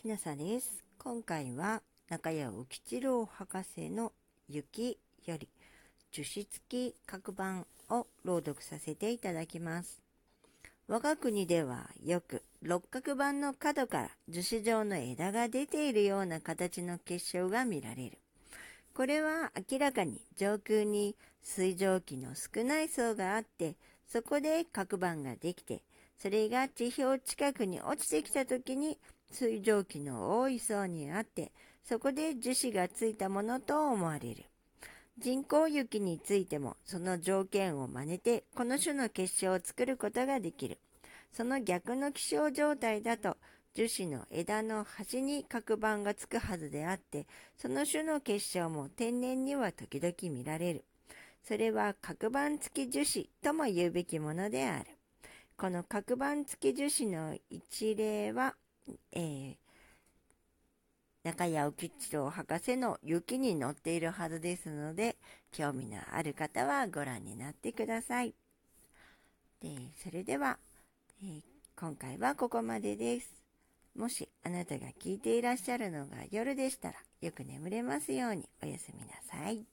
きなさです。今回は中谷浮吉郎博士の雪より樹脂付き角板を朗読させていただきます。我が国ではよく六角板の角から樹脂状の枝が出ているような形の結晶が見られる。これは明らかに上空に水蒸気の少ない層があって、そこで角板ができて、それが地表近くに落ちてきた時に水蒸気の多い層にあって、そこで樹脂がついたものと思われる。人工雪についてもその条件を真似てこの種の結晶を作ることができる。その逆の気象状態だと樹脂の枝の端に角板がつくはずであって、その種の結晶も天然には時々見られる。それは角板付き樹脂とも言うべきものである。この角板付き樹脂の一例は、えー、中谷浮吉郎博士の雪に乗っているはずですので、興味のある方はご覧になってください。でそれでは、えー、今回はここまでです。もしあなたが聞いていらっしゃるのが夜でしたら、よく眠れますようにおやすみなさい。